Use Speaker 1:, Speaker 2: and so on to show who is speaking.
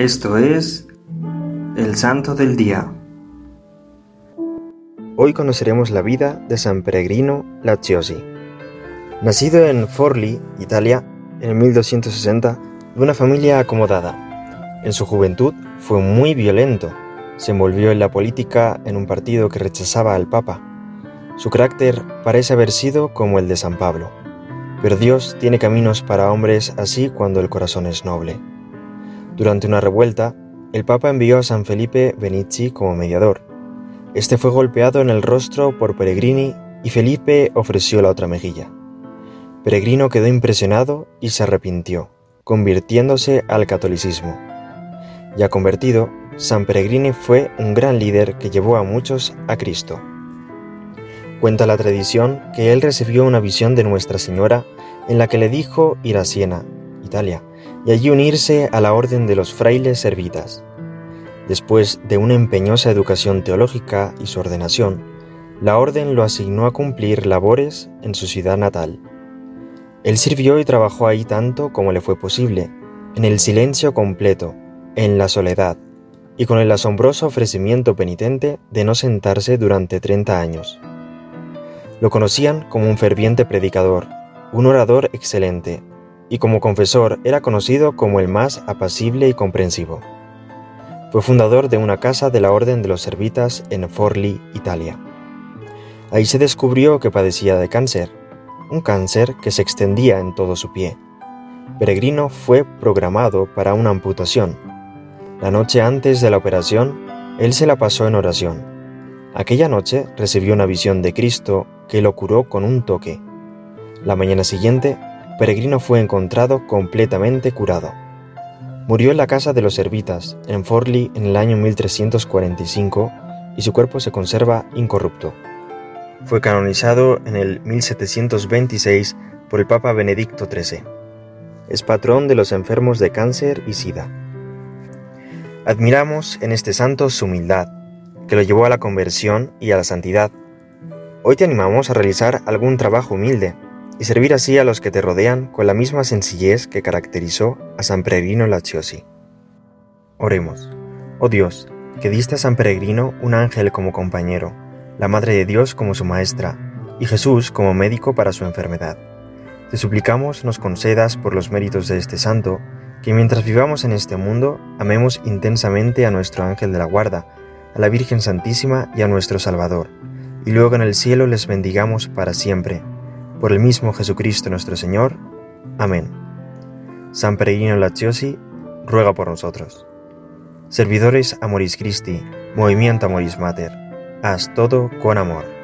Speaker 1: Esto es el Santo del Día.
Speaker 2: Hoy conoceremos la vida de San Peregrino Lacciosi. Nacido en Forlì, Italia, en 1260, de una familia acomodada. En su juventud fue muy violento. Se envolvió en la política en un partido que rechazaba al Papa. Su carácter parece haber sido como el de San Pablo. Pero Dios tiene caminos para hombres así cuando el corazón es noble. Durante una revuelta, el Papa envió a San Felipe Benici como mediador. Este fue golpeado en el rostro por Peregrini y Felipe ofreció la otra mejilla. Peregrino quedó impresionado y se arrepintió, convirtiéndose al catolicismo. Ya convertido, San Peregrini fue un gran líder que llevó a muchos a Cristo. Cuenta la tradición que él recibió una visión de Nuestra Señora en la que le dijo ir a Siena, Italia, y allí unirse a la orden de los frailes servitas. Después de una empeñosa educación teológica y su ordenación, la orden lo asignó a cumplir labores en su ciudad natal. Él sirvió y trabajó ahí tanto como le fue posible, en el silencio completo, en la soledad, y con el asombroso ofrecimiento penitente de no sentarse durante 30 años. Lo conocían como un ferviente predicador, un orador excelente, y como confesor era conocido como el más apacible y comprensivo. Fue fundador de una casa de la Orden de los Servitas en Forlì, Italia. Ahí se descubrió que padecía de cáncer, un cáncer que se extendía en todo su pie. Peregrino fue programado para una amputación. La noche antes de la operación, él se la pasó en oración. Aquella noche recibió una visión de Cristo que lo curó con un toque. La mañana siguiente, Peregrino fue encontrado completamente curado. Murió en la casa de los Servitas, en Forlì, en el año 1345, y su cuerpo se conserva incorrupto. Fue canonizado en el 1726 por el Papa Benedicto XIII. Es patrón de los enfermos de cáncer y sida. Admiramos en este santo su humildad, que lo llevó a la conversión y a la santidad, Hoy te animamos a realizar algún trabajo humilde y servir así a los que te rodean con la misma sencillez que caracterizó a San Peregrino Lacciosi. Oremos. Oh Dios, que diste a San Peregrino un ángel como compañero, la Madre de Dios como su maestra, y Jesús como médico para su enfermedad. Te suplicamos nos concedas por los méritos de este santo, que mientras vivamos en este mundo, amemos intensamente a nuestro ángel de la guarda, a la Virgen Santísima y a nuestro Salvador y luego en el cielo les bendigamos para siempre. Por el mismo Jesucristo nuestro Señor. Amén. San Peregrino Lacciosi, ruega por nosotros. Servidores Amoris Christi, Movimiento Amoris Mater, haz todo con amor.